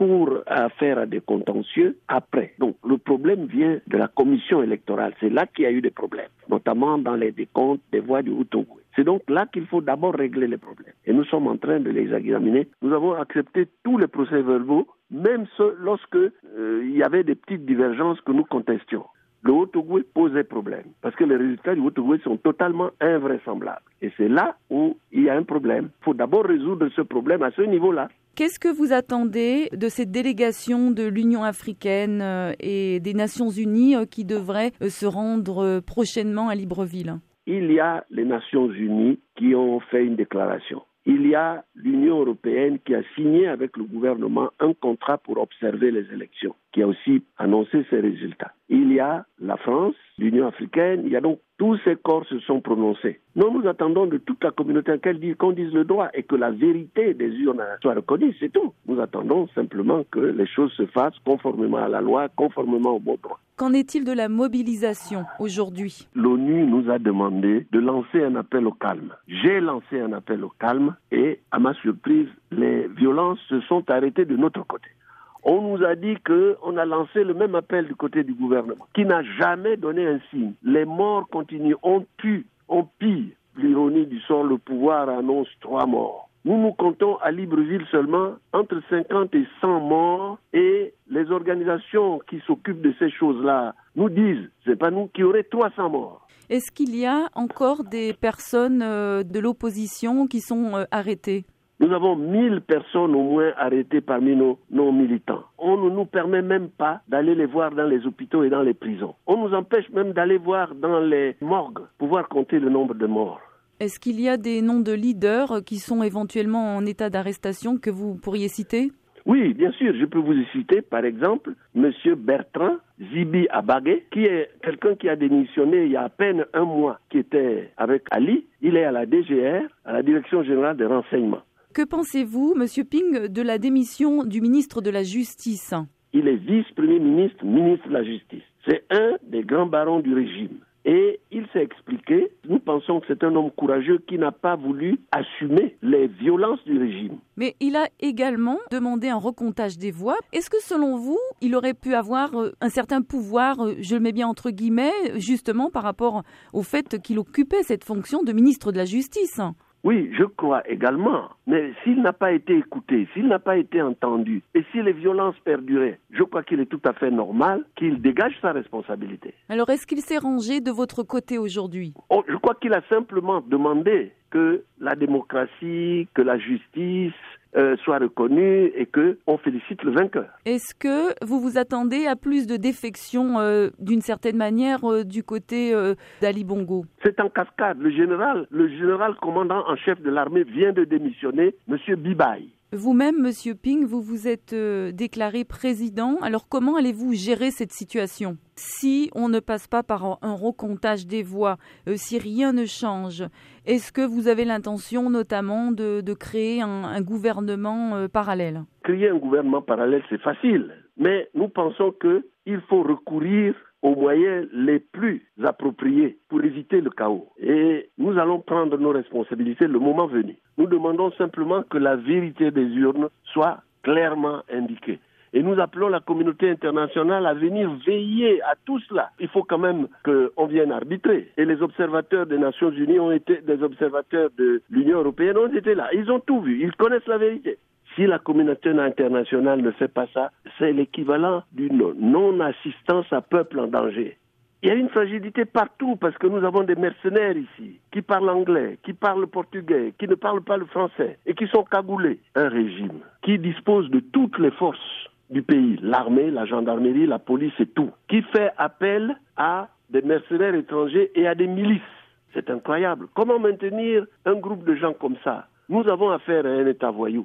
recours à faire à des contentieux après. Donc le problème vient de la commission électorale. C'est là qu'il y a eu des problèmes, notamment dans les décomptes des voix du Haut-Togo. C'est donc là qu'il faut d'abord régler les problèmes. Et nous sommes en train de les examiner. Nous avons accepté tous les procès-verbaux, même lorsque euh, il y avait des petites divergences que nous contestions le Haut-Togo posait problème parce que les résultats du Haut-Togo sont totalement invraisemblables. Et c'est là où il y a un problème. Il faut d'abord résoudre ce problème à ce niveau-là. Qu'est-ce que vous attendez de cette délégation de l'Union africaine euh, et des Nations unies euh, qui devrait euh, se rendre prochainement à Libreville? Il y a les Nations unies qui ont fait une déclaration. Il y a l'Union européenne qui a signé avec le gouvernement un contrat pour observer les élections, qui a aussi annoncé ses résultats. Il y a la France, l'Union africaine, il y a donc tous ces corps se sont prononcés. Nous, nous attendons de toute la communauté qu'on dise le droit et que la vérité des urnes soit reconnue, c'est tout. Nous attendons simplement que les choses se fassent conformément à la loi, conformément au bon droit. Qu'en est-il de la mobilisation aujourd'hui? L'ONU nous a demandé de lancer un appel au calme. J'ai lancé un appel au calme et, à ma surprise, les violences se sont arrêtées de notre côté. On nous a dit qu'on a lancé le même appel du côté du gouvernement, qui n'a jamais donné un signe. Les morts continuent, on tue, on pille. L'ironie du sort, le pouvoir annonce trois morts. Nous nous comptons à Libreville seulement entre 50 et 100 morts et les organisations qui s'occupent de ces choses-là nous disent, c'est pas nous qui aurons 300 morts. Est-ce qu'il y a encore des personnes euh, de l'opposition qui sont euh, arrêtées? Nous avons 1000 personnes au moins arrêtées parmi nos, nos militants. On ne nous permet même pas d'aller les voir dans les hôpitaux et dans les prisons. On nous empêche même d'aller voir dans les morgues, pouvoir compter le nombre de morts. Est-ce qu'il y a des noms de leaders qui sont éventuellement en état d'arrestation que vous pourriez citer? Oui, bien sûr, je peux vous citer par exemple M. Bertrand Zibi Abagé, qui est quelqu'un qui a démissionné il y a à peine un mois, qui était avec Ali. Il est à la DGR, à la Direction générale des renseignements. Que pensez-vous, Monsieur Ping, de la démission du ministre de la Justice? Il est vice-premier ministre, ministre de la Justice. C'est un des grands barons du régime. Et il s'est expliqué, nous pensons que c'est un homme courageux qui n'a pas voulu assumer les violences du régime. Mais il a également demandé un recomptage des voix. Est-ce que selon vous, il aurait pu avoir euh, un certain pouvoir, euh, je le mets bien entre guillemets, justement par rapport au fait qu'il occupait cette fonction de ministre de la Justice? Oui, je crois également. Mais s'il n'a pas été écouté, s'il n'a pas été entendu, et si les violences perduraient, je crois qu'il est tout à fait normal qu'il dégage sa responsabilité. Alors, est-ce qu'il s'est rangé de votre côté aujourd'hui? Oh, Je crois qu'il a simplement demandé que la démocratie, que la justice, euh, soit reconnu et que on félicite le vainqueur. Est-ce que vous vous attendez à plus de défections euh, d'une certaine manière euh, du côté d'Ali Bongo? C'est en cascade. Le général, le général commandant en chef de l'armée vient de démissionner, Monsieur Bibaye. Vous-même, Monsieur Ping, vous vous êtes euh, déclaré président. Alors comment allez-vous gérer cette situation Si on ne passe pas par un recomptage des voix, euh, si rien ne change, est-ce que vous avez l'intention notamment de, créer un, gouvernement euh, parallèle? Créer un gouvernement parallèle, c'est facile. Mais nous pensons qu'il faut recourir aux moyens les plus appropriés pour éviter le chaos. Et nous allons prendre nos responsabilités le moment venu. Nous demandons simplement que la vérité des urnes soit clairement indiquée. Et nous appelons la communauté internationale à venir veiller à tout cela. Il faut quand même qu'on vienne arbitrer. Et les observateurs des Nations Unies ont été, des observateurs de l'Union Européenne ont été là. Ils ont tout vu. Ils connaissent la vérité. Si la communauté internationale ne fait pas ça, c'est l'équivalent d'une non-assistance à peuple en danger. Il y a une fragilité partout parce que nous avons des mercenaires ici qui parlent anglais, qui parlent portugais, qui ne parlent pas le français et qui sont cagoulés. Un régime qui dispose de toutes les forces du pays, l'armée, la gendarmerie, la police et tout, qui fait appel à des mercenaires étrangers et à des milices. C'est incroyable. Comment maintenir un groupe de gens comme ça? Nous avons affaire à un État voyou.